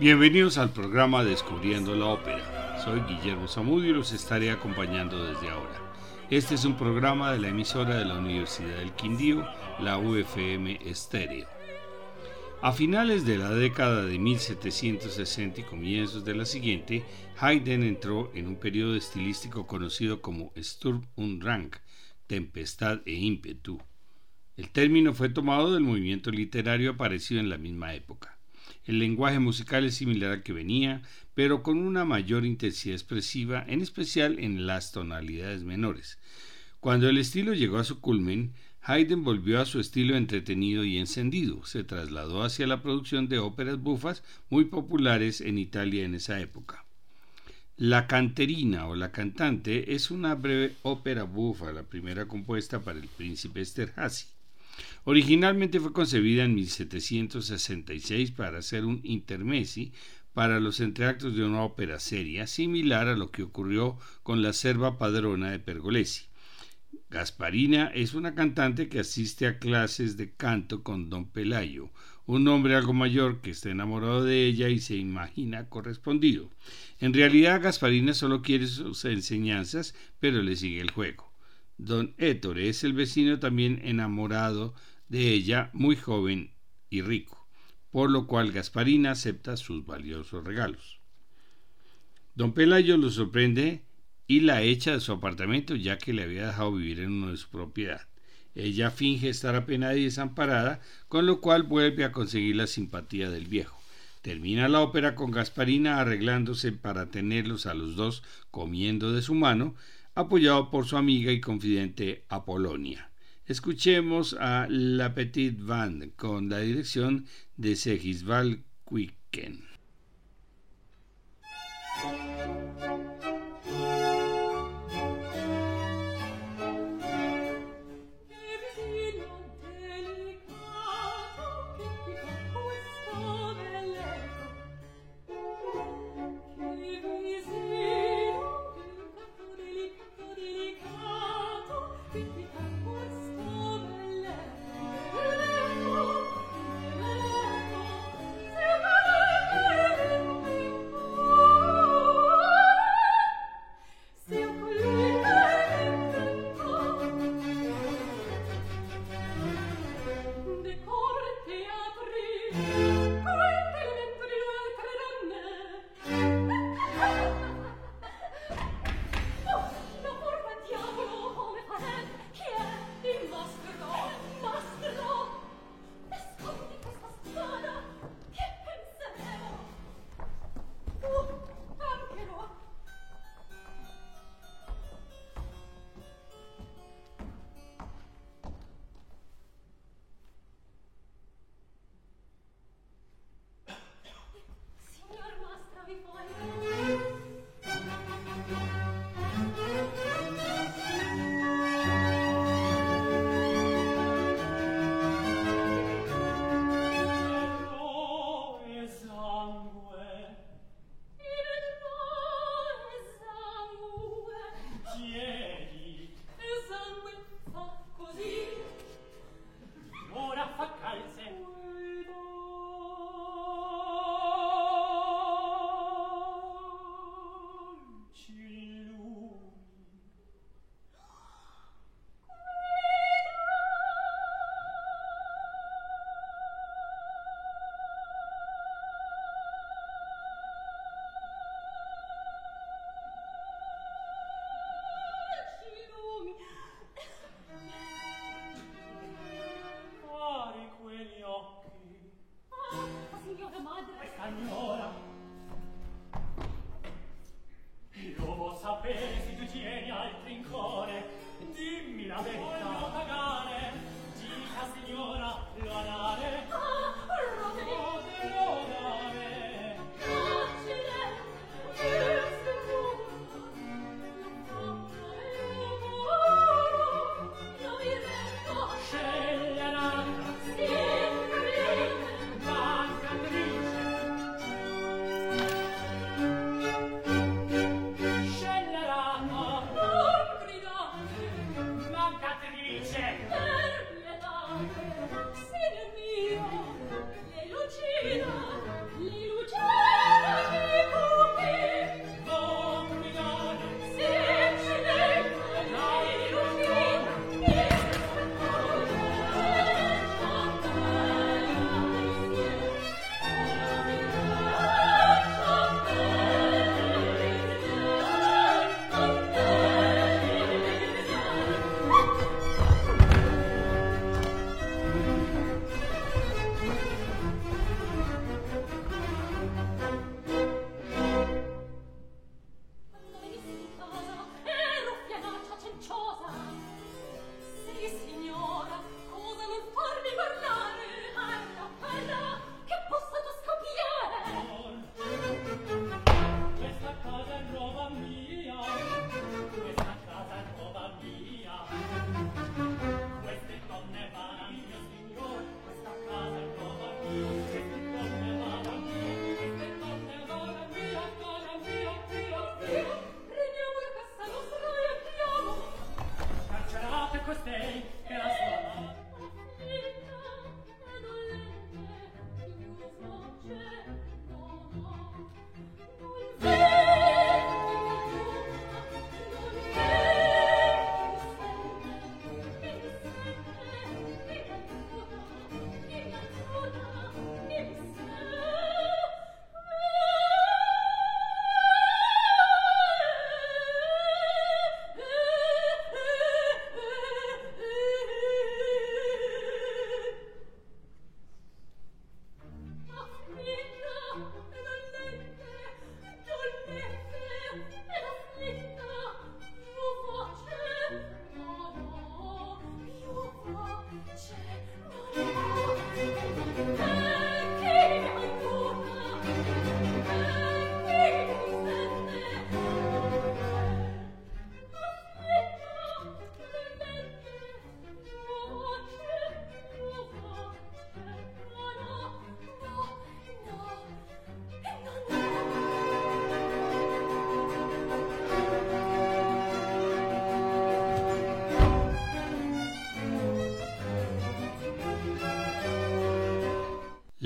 Bienvenidos al programa Descubriendo la Ópera. Soy Guillermo Zamudio y los estaré acompañando desde ahora. Este es un programa de la emisora de la Universidad del Quindío, la UFM Estéreo. A finales de la década de 1760 y comienzos de la siguiente, Haydn entró en un periodo estilístico conocido como Sturm und Drang, tempestad e ímpetu. El término fue tomado del movimiento literario aparecido en la misma época. El lenguaje musical es similar al que venía, pero con una mayor intensidad expresiva, en especial en las tonalidades menores. Cuando el estilo llegó a su culmen, Haydn volvió a su estilo entretenido y encendido. Se trasladó hacia la producción de óperas bufas muy populares en Italia en esa época. La canterina o la cantante es una breve ópera bufa, la primera compuesta para el príncipe Esterhazy. Originalmente fue concebida en 1766 para ser un intermezzi para los entreactos de una ópera seria, similar a lo que ocurrió con la serva padrona de Pergolesi. Gasparina es una cantante que asiste a clases de canto con don Pelayo, un hombre algo mayor que está enamorado de ella y se imagina correspondido. En realidad Gasparina solo quiere sus enseñanzas, pero le sigue el juego. Don Héctor es el vecino también enamorado de ella, muy joven y rico, por lo cual Gasparina acepta sus valiosos regalos. Don Pelayo lo sorprende y la echa de su apartamento ya que le había dejado vivir en uno de su propiedad. Ella finge estar apenada y desamparada, con lo cual vuelve a conseguir la simpatía del viejo. Termina la ópera con Gasparina arreglándose para tenerlos a los dos comiendo de su mano, apoyado por su amiga y confidente Apolonia. Escuchemos a La Petite Band con la dirección de Segisval Quicken.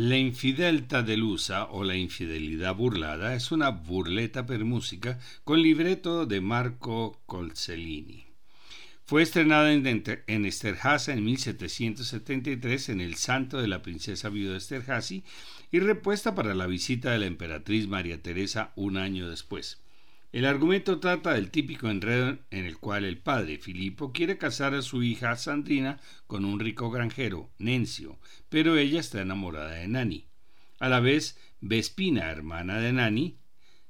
La infidelta delusa o la infidelidad burlada es una burleta per música con libreto de Marco Colcellini. Fue estrenada en, Esterhazy en 1773 en el Santo de la Princesa Viuda Esterhazy y repuesta para la visita de la emperatriz María Teresa un año después. El argumento trata del típico enredo en el cual el padre, Filipo, quiere casar a su hija Sandrina con un rico granjero, Nencio, pero ella está enamorada de Nani. A la vez, Vespina, hermana de Nani,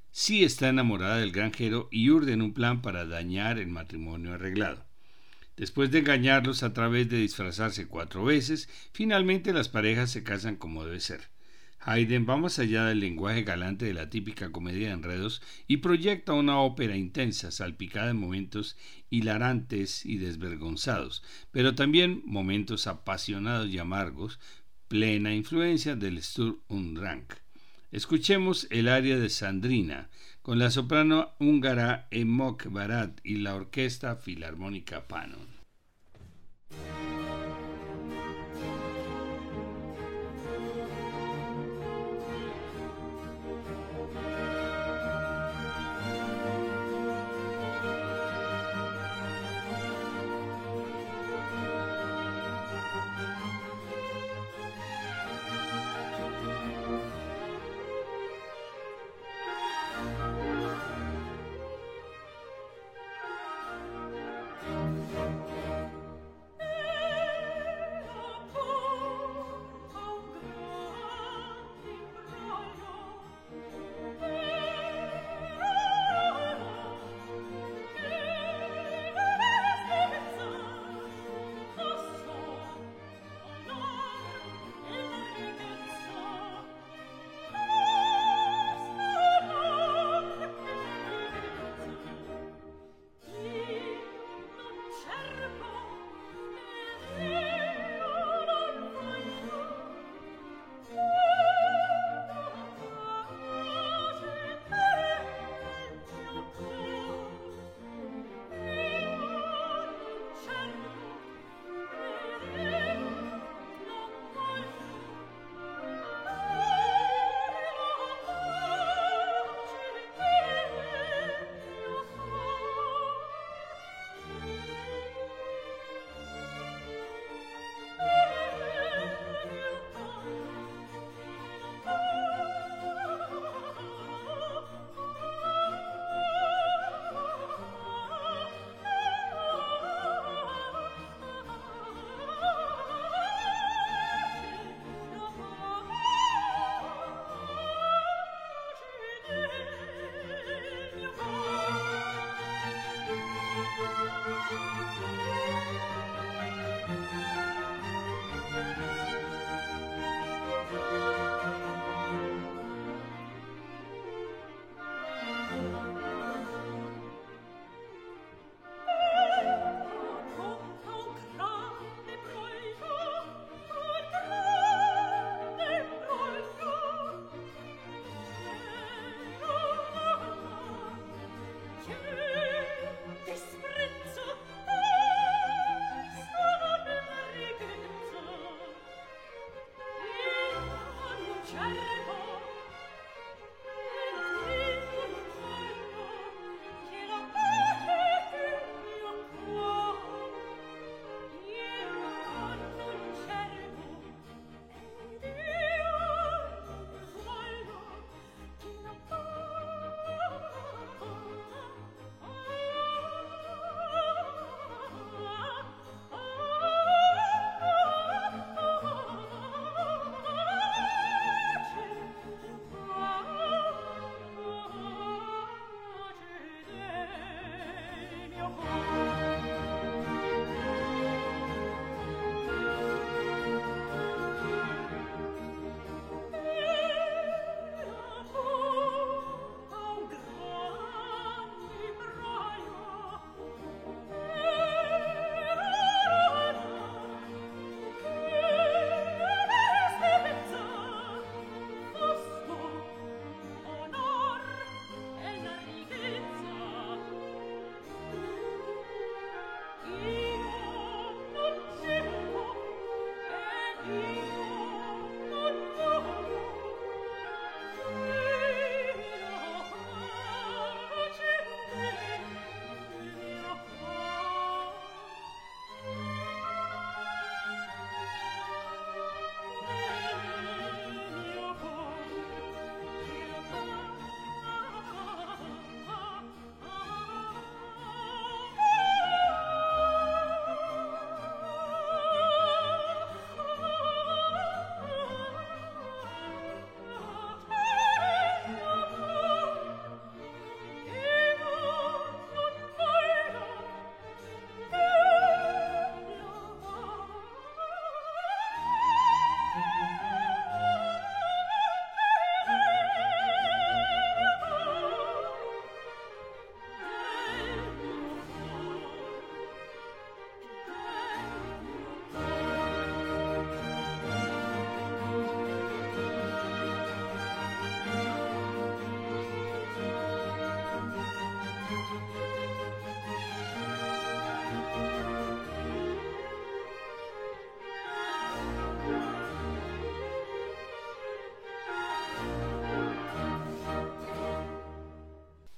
sí está enamorada del granjero y urden un plan para dañar el matrimonio arreglado. Después de engañarlos a través de disfrazarse cuatro veces, finalmente las parejas se casan como debe ser. Haydn va más allá del lenguaje galante de la típica comedia de enredos y proyecta una ópera intensa, salpicada en momentos hilarantes y desvergonzados, pero también momentos apasionados y amargos, plena influencia del Sturm und Drang. Escuchemos el aria de Sandrina, con la soprano húngara Emok Barat y la orquesta filarmónica Panon.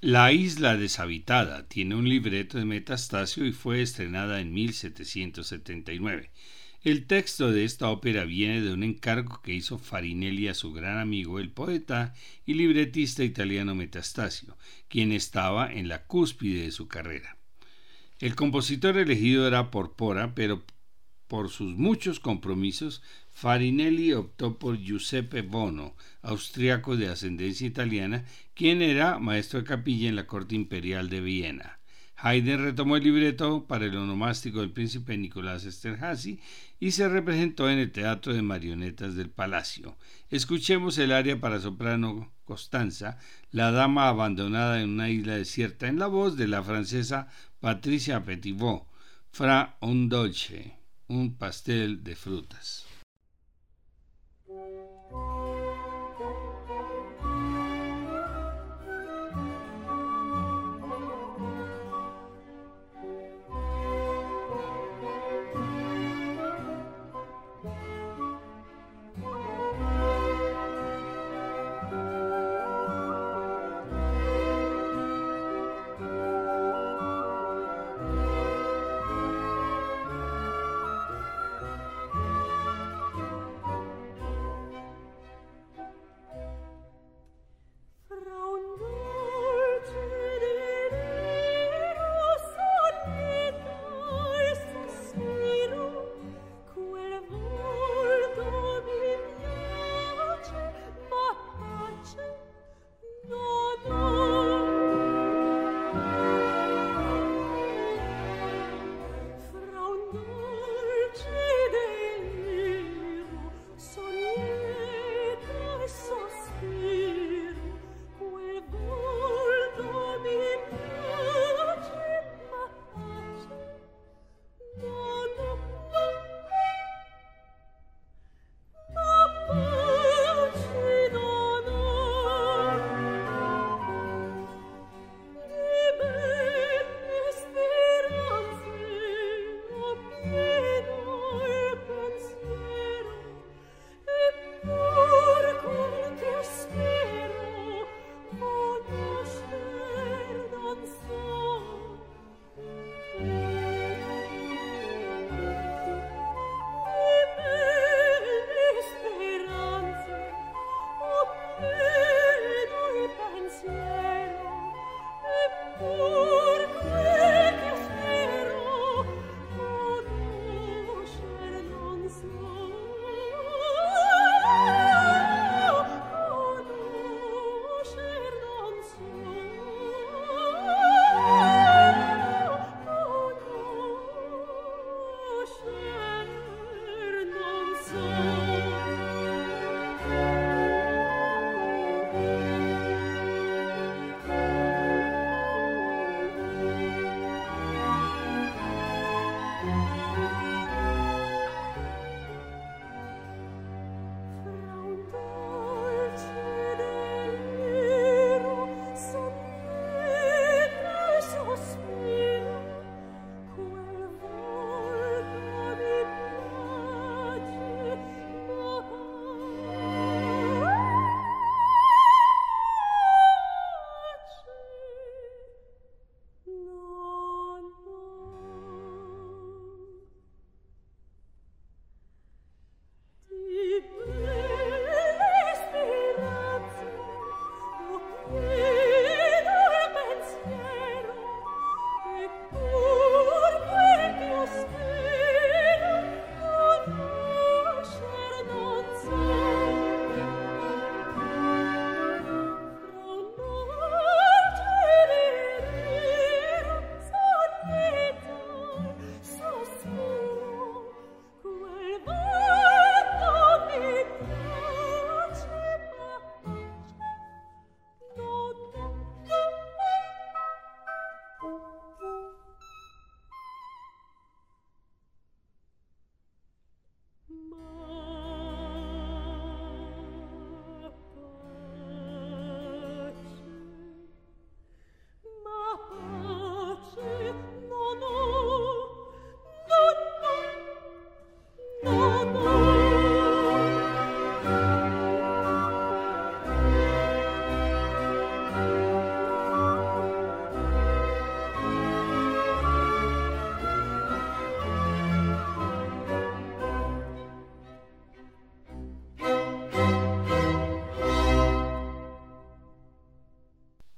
La isla deshabitada tiene un libreto de Metastasio y fue estrenada en 1779. El texto de esta ópera viene de un encargo que hizo Farinelli a su gran amigo, el poeta y libretista italiano Metastasio, quien estaba en la cúspide de su carrera. El compositor elegido era Porpora, pero por sus muchos compromisos, Farinelli optó por Giuseppe Bono, austriaco de ascendencia italiana, quien era maestro de capilla en la corte imperial de Viena. Haydn retomó el libreto para el onomástico del príncipe Nicolás Esterhazy y se representó en el Teatro de Marionetas del Palacio. Escuchemos el aria para soprano Costanza, la dama abandonada en una isla desierta, en la voz de la francesa Patricia Petitbot, Fra un dolce, un pastel de frutas.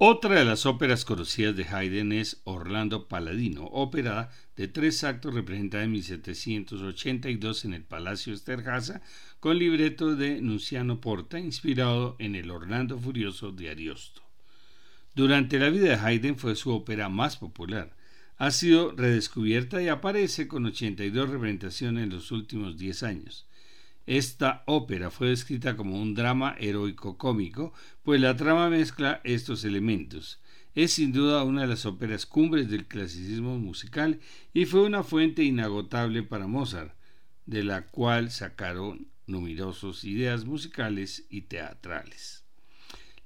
Otra de las óperas conocidas de Haydn es Orlando Paladino, ópera de tres actos representada en 1782 en el Palacio Esterhaza con libreto de Nunciano Porta, inspirado en el Orlando Furioso de Ariosto. Durante la vida de Haydn fue su ópera más popular. Ha sido redescubierta y aparece con 82 representaciones en los últimos 10 años. Esta ópera fue descrita como un drama heroico cómico, pues la trama mezcla estos elementos. Es sin duda una de las óperas cumbres del clasicismo musical y fue una fuente inagotable para Mozart, de la cual sacaron numerosas ideas musicales y teatrales.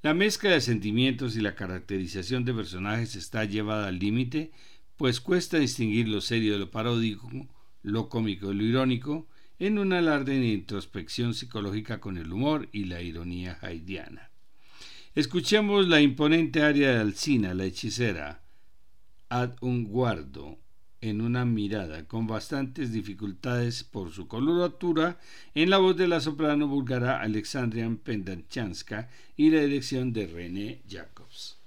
La mezcla de sentimientos y la caracterización de personajes está llevada al límite, pues cuesta distinguir lo serio de lo paródico, lo cómico de lo irónico, en un alarde de introspección psicológica con el humor y la ironía haidiana. Escuchemos la imponente aria de Alcina, la hechicera, ad un guardo, en una mirada, con bastantes dificultades por su coloratura, en la voz de la soprano búlgara Alexandrian Pendanchanska y la dirección de René Jacobs.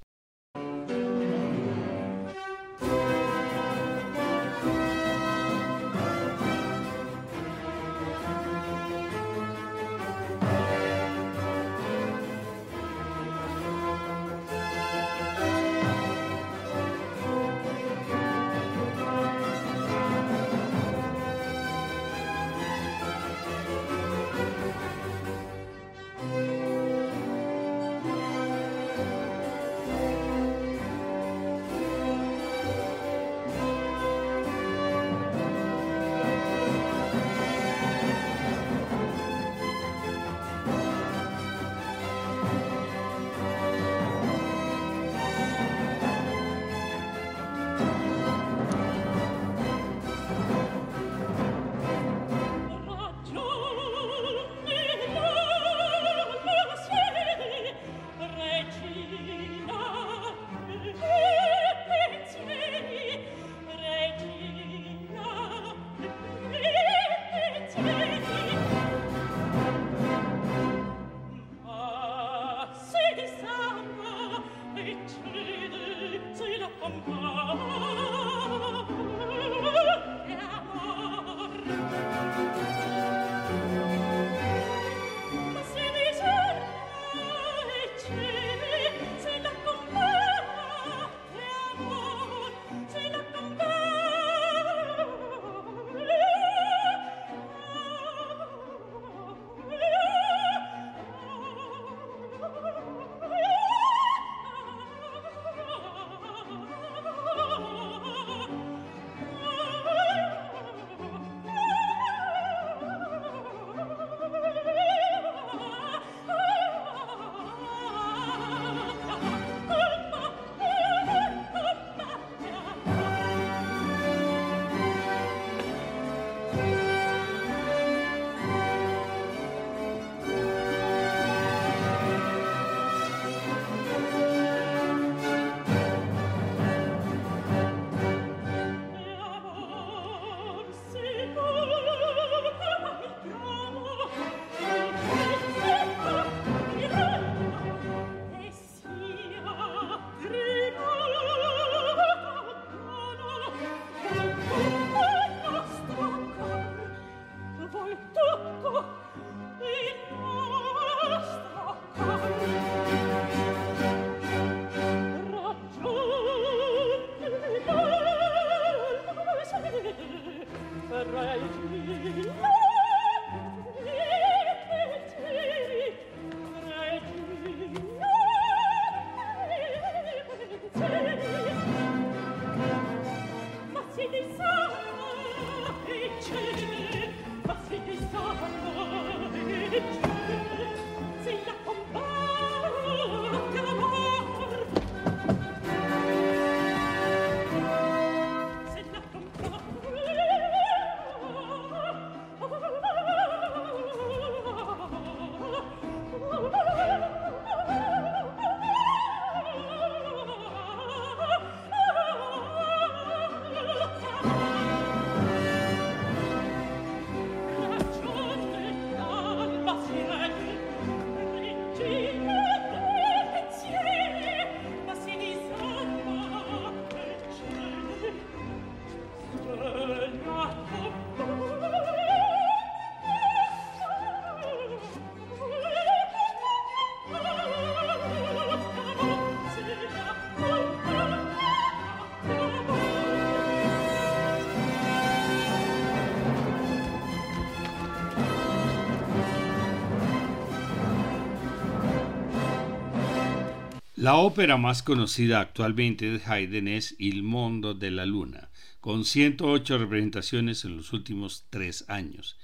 La ópera más conocida actualmente de Haydn es Il Mondo de la Luna, con 108 representaciones en los últimos tres años.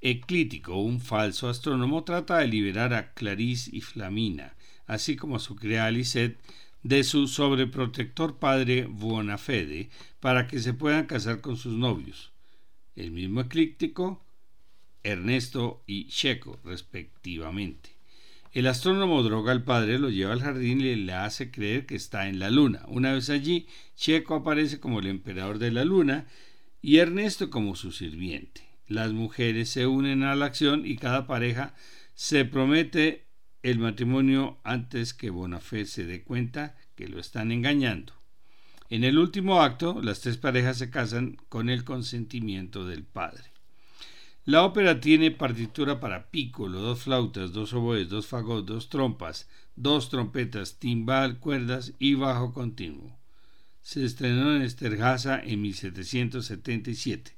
Eclítico, un falso astrónomo, trata de liberar a Clarice y Flamina, así como a su criada Lisette, de su sobreprotector padre Buonafede para que se puedan casar con sus novios. El mismo eclíptico, Ernesto y Checo, respectivamente. El astrónomo droga al padre, lo lleva al jardín y le hace creer que está en la luna. Una vez allí, Checo aparece como el emperador de la luna y Ernesto como su sirviente. Las mujeres se unen a la acción y cada pareja se promete el matrimonio antes que Bonafé se dé cuenta que lo están engañando. En el último acto, las tres parejas se casan con el consentimiento del padre. La ópera tiene partitura para pícolo, dos flautas, dos oboes, dos fagots, dos trompas, dos trompetas, timbal, cuerdas y bajo continuo. Se estrenó en Esterhaza en 1777.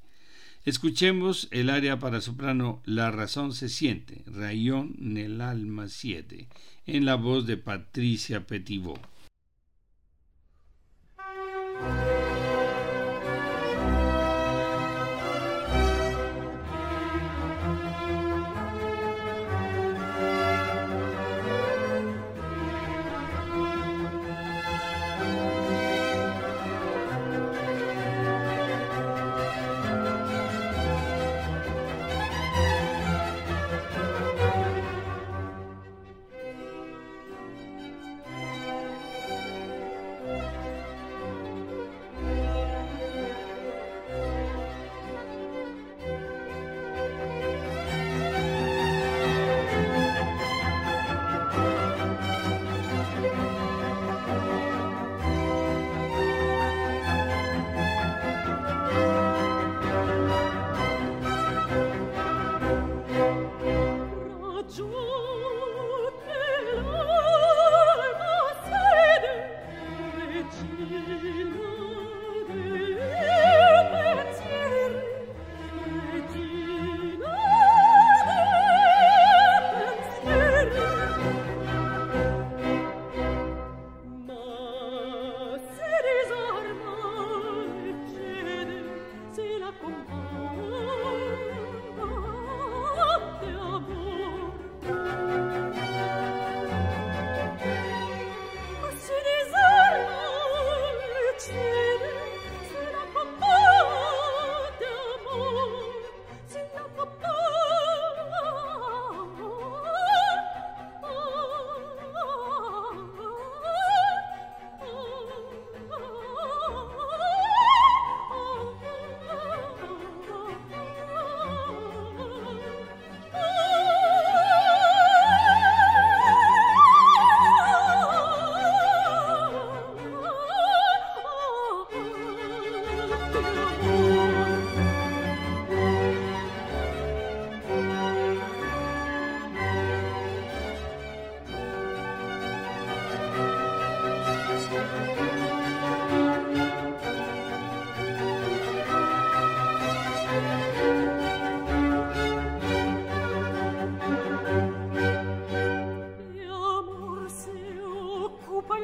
Escuchemos el área para soprano La razón se siente, Rayón nel alma 7, en la voz de Patricia Petitbot.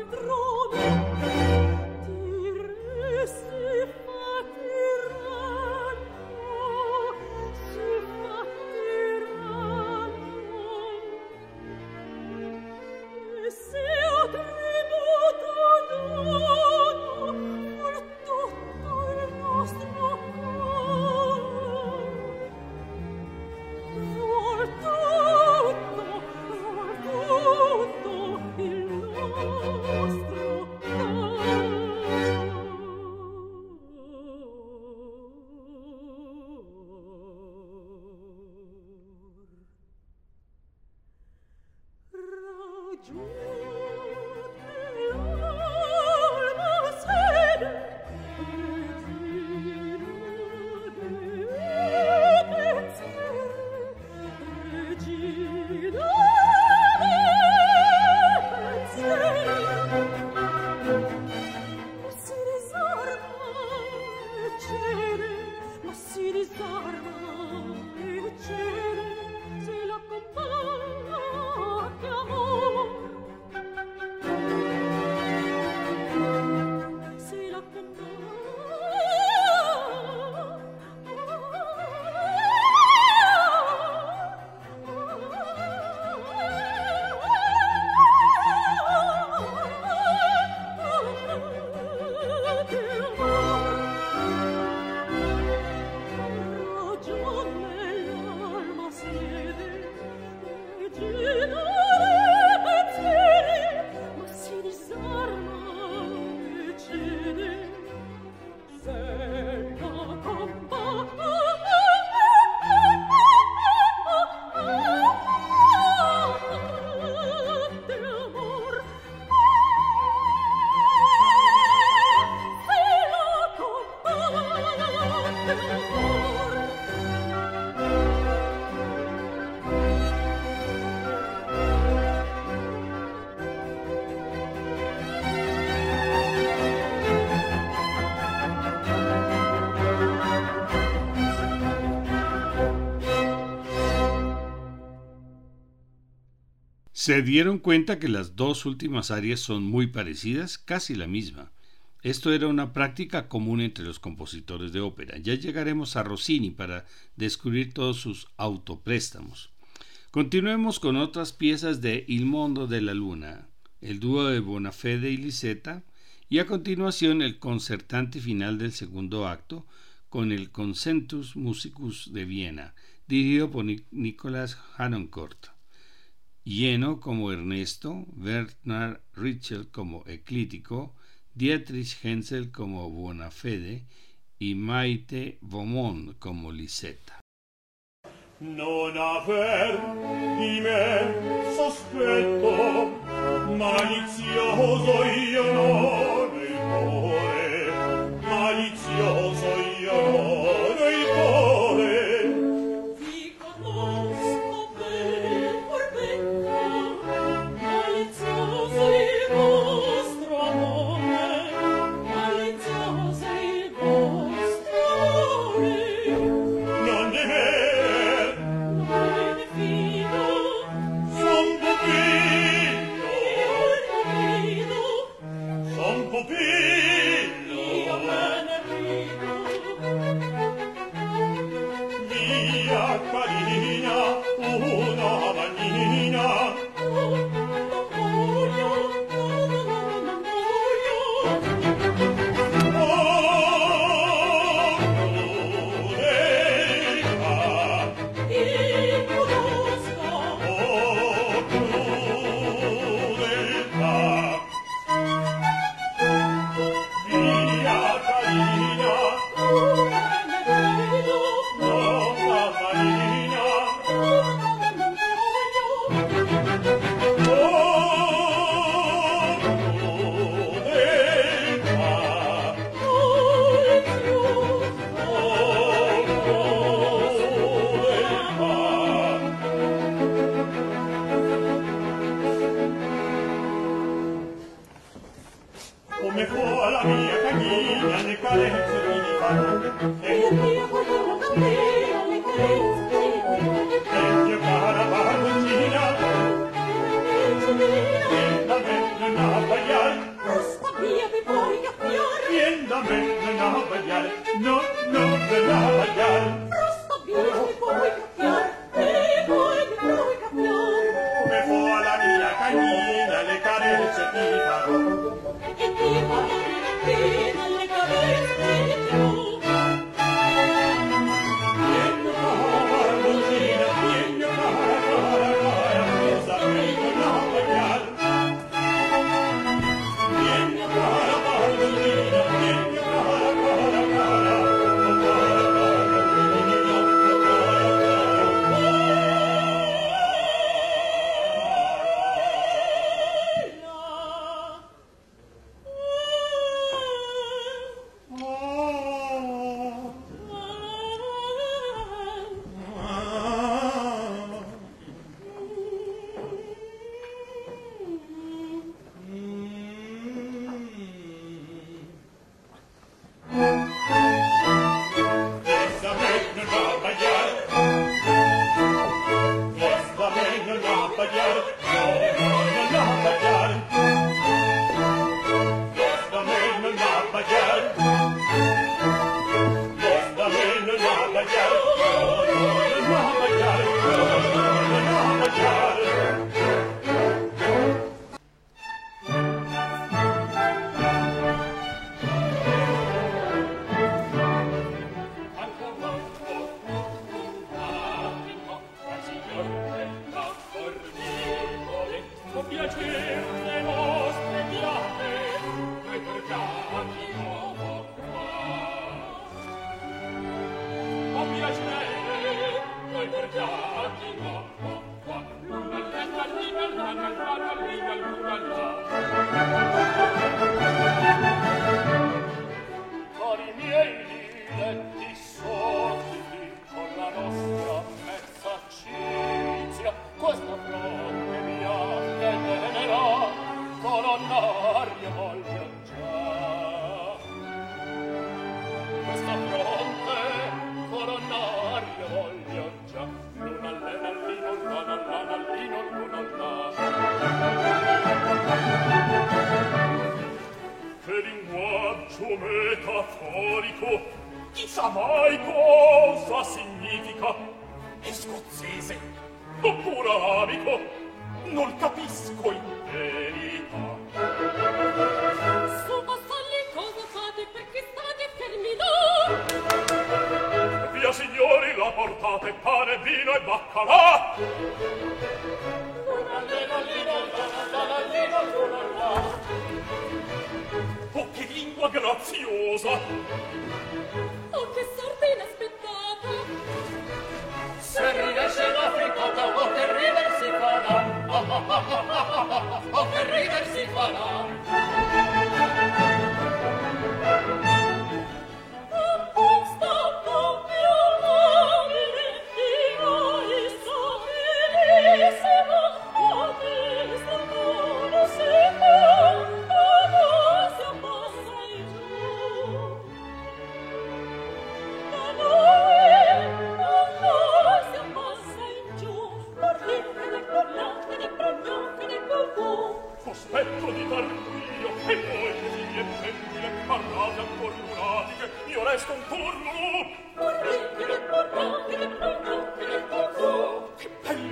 altro Se dieron cuenta que las dos últimas áreas son muy parecidas, casi la misma. Esto era una práctica común entre los compositores de ópera. Ya llegaremos a Rossini para descubrir todos sus autopréstamos. Continuemos con otras piezas de Il Mondo de la Luna, el dúo de Bonafede y Lisetta, y a continuación el concertante final del segundo acto con el Concentus Musicus de Viena, dirigido por Nicolás Harnoncourt lleno como Ernesto, Bernard Richel como Eclítico, Dietrich Hensel como Bonafede y Maite Beaumont como malizioso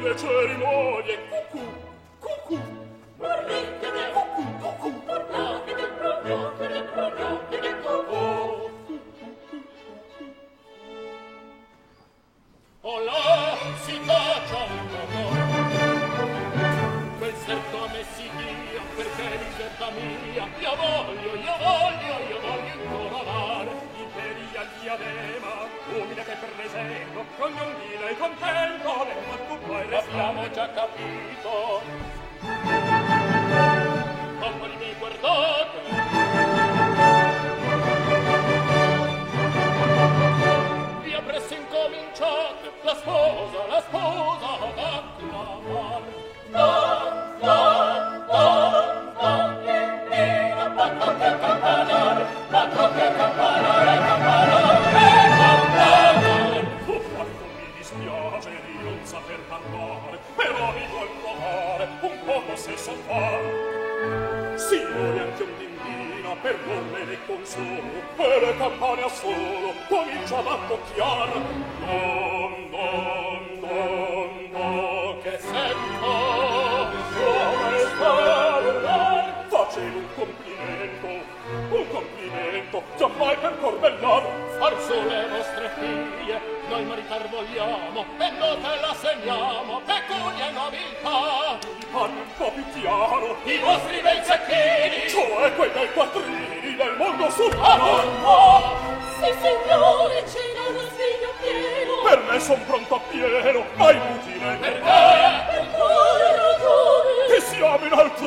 mille on.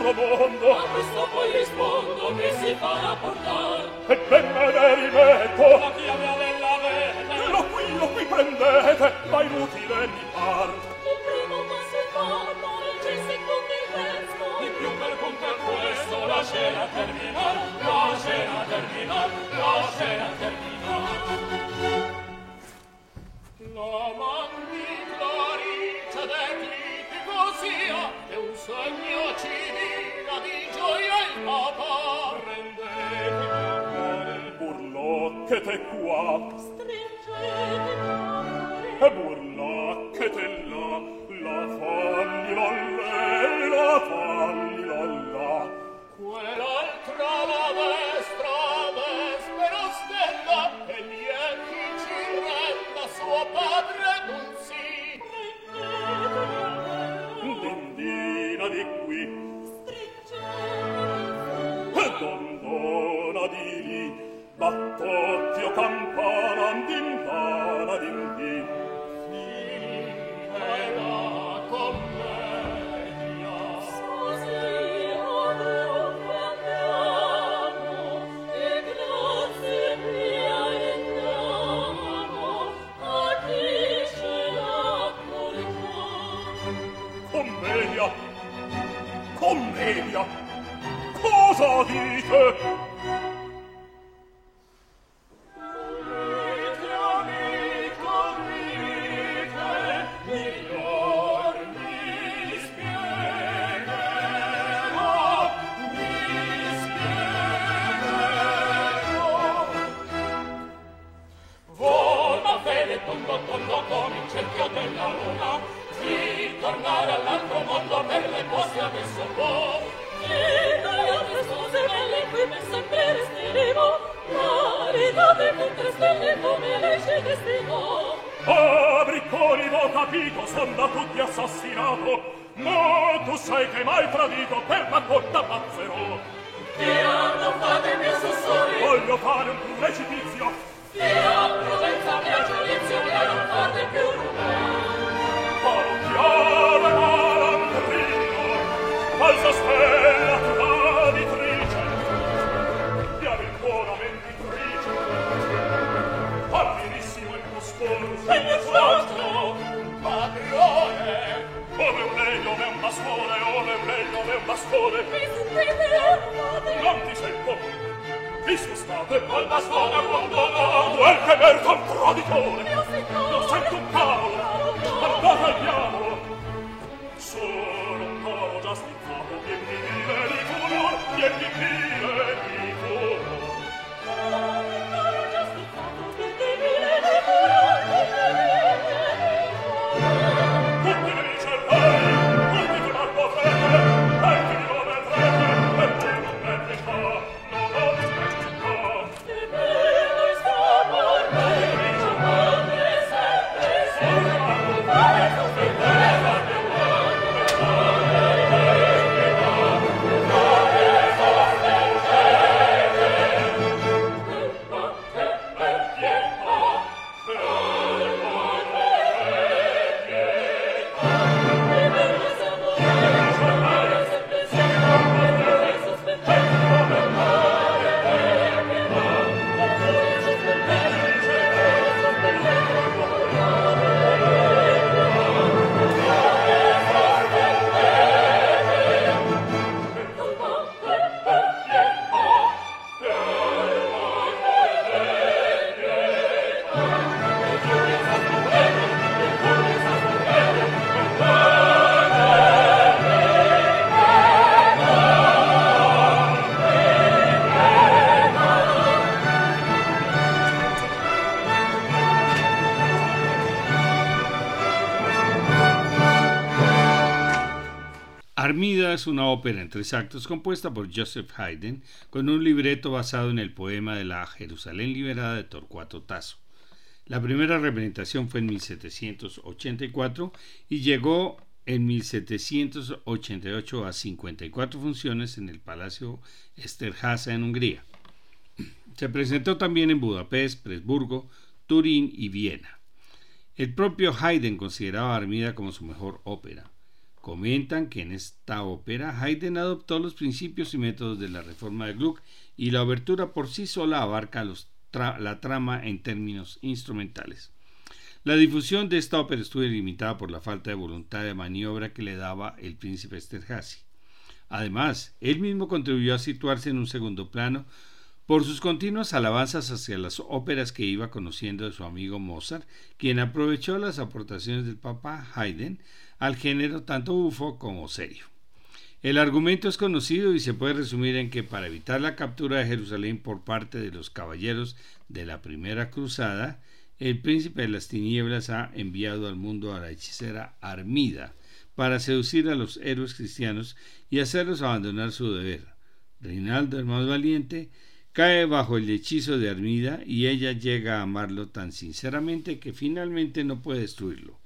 nostro mondo. a questo Es una ópera en tres actos compuesta por Joseph Haydn con un libreto basado en el poema de la Jerusalén liberada de Torcuato Tasso. La primera representación fue en 1784 y llegó en 1788 a 54 funciones en el Palacio Esterházy en Hungría. Se presentó también en Budapest, Presburgo, Turín y Viena. El propio Haydn consideraba Armida como su mejor ópera. Comentan que en esta ópera Haydn adoptó los principios y métodos de la reforma de Gluck y la obertura por sí sola abarca la trama en términos instrumentales. La difusión de esta ópera estuvo limitada por la falta de voluntad de maniobra que le daba el príncipe Esterházy. Además, él mismo contribuyó a situarse en un segundo plano por sus continuas alabanzas hacia las óperas que iba conociendo de su amigo Mozart, quien aprovechó las aportaciones del Papa Haydn al género tanto bufo como serio. El argumento es conocido y se puede resumir en que para evitar la captura de Jerusalén por parte de los caballeros de la primera cruzada, el príncipe de las tinieblas ha enviado al mundo a la hechicera Armida para seducir a los héroes cristianos y hacerlos abandonar su deber. Reinaldo, el más valiente, cae bajo el hechizo de Armida y ella llega a amarlo tan sinceramente que finalmente no puede destruirlo.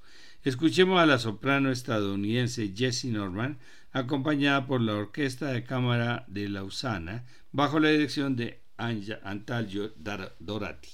Escuchemos a la soprano estadounidense Jessie Norman, acompañada por la Orquesta de Cámara de Lausana, bajo la dirección de Antalgio Dorati.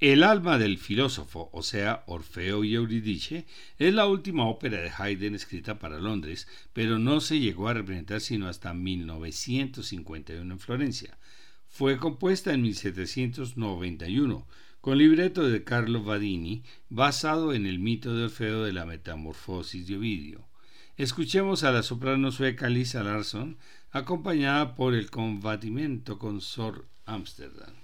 El alma del filósofo, o sea, Orfeo y Eurídice, es la última ópera de Haydn escrita para Londres, pero no se llegó a representar sino hasta 1951 en Florencia. Fue compuesta en 1791, con libreto de Carlo Vadini, basado en el mito de Orfeo de la metamorfosis de Ovidio. Escuchemos a la soprano sueca Lisa Larsson, acompañada por el combatimiento con Sor Amsterdam.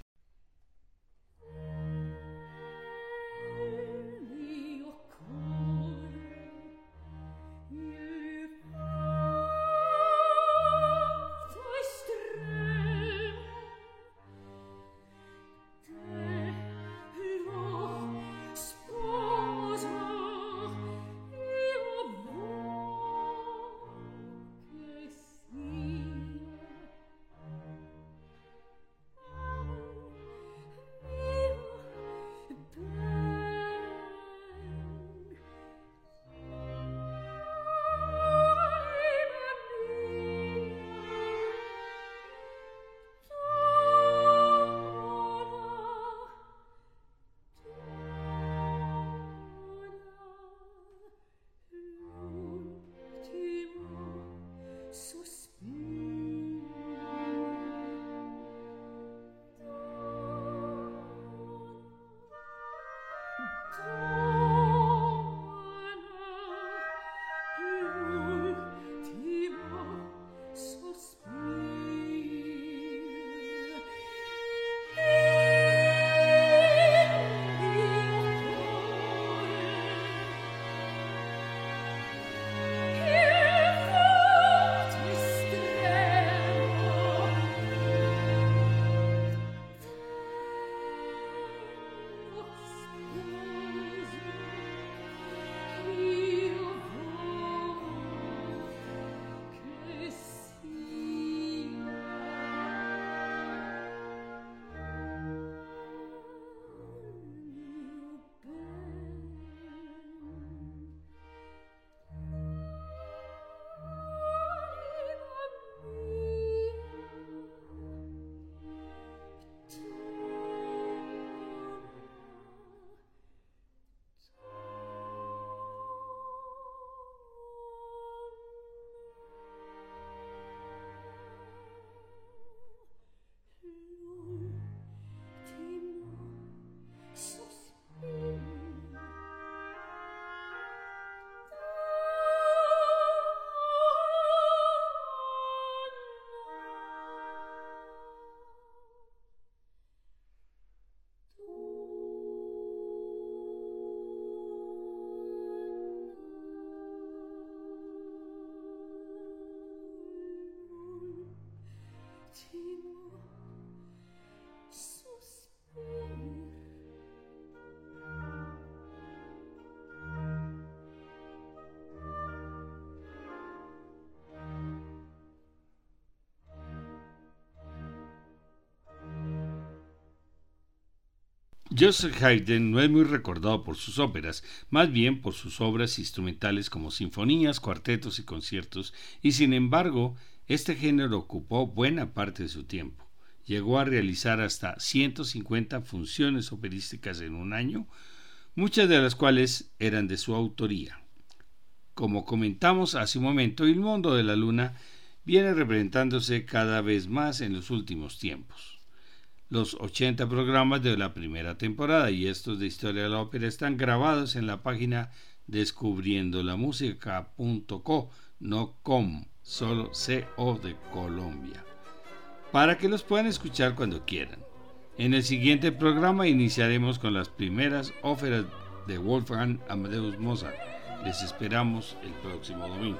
Joseph Haydn no es muy recordado por sus óperas, más bien por sus obras instrumentales como sinfonías, cuartetos y conciertos, y sin embargo, este género ocupó buena parte de su tiempo. Llegó a realizar hasta 150 funciones operísticas en un año, muchas de las cuales eran de su autoría. Como comentamos hace un momento, el mundo de la luna viene representándose cada vez más en los últimos tiempos. Los 80 programas de la primera temporada y estos de Historia de la Ópera están grabados en la página descubriendolamusica.co, no com, solo CO de Colombia, para que los puedan escuchar cuando quieran. En el siguiente programa iniciaremos con las primeras óperas de Wolfgang Amadeus Mozart. Les esperamos el próximo domingo.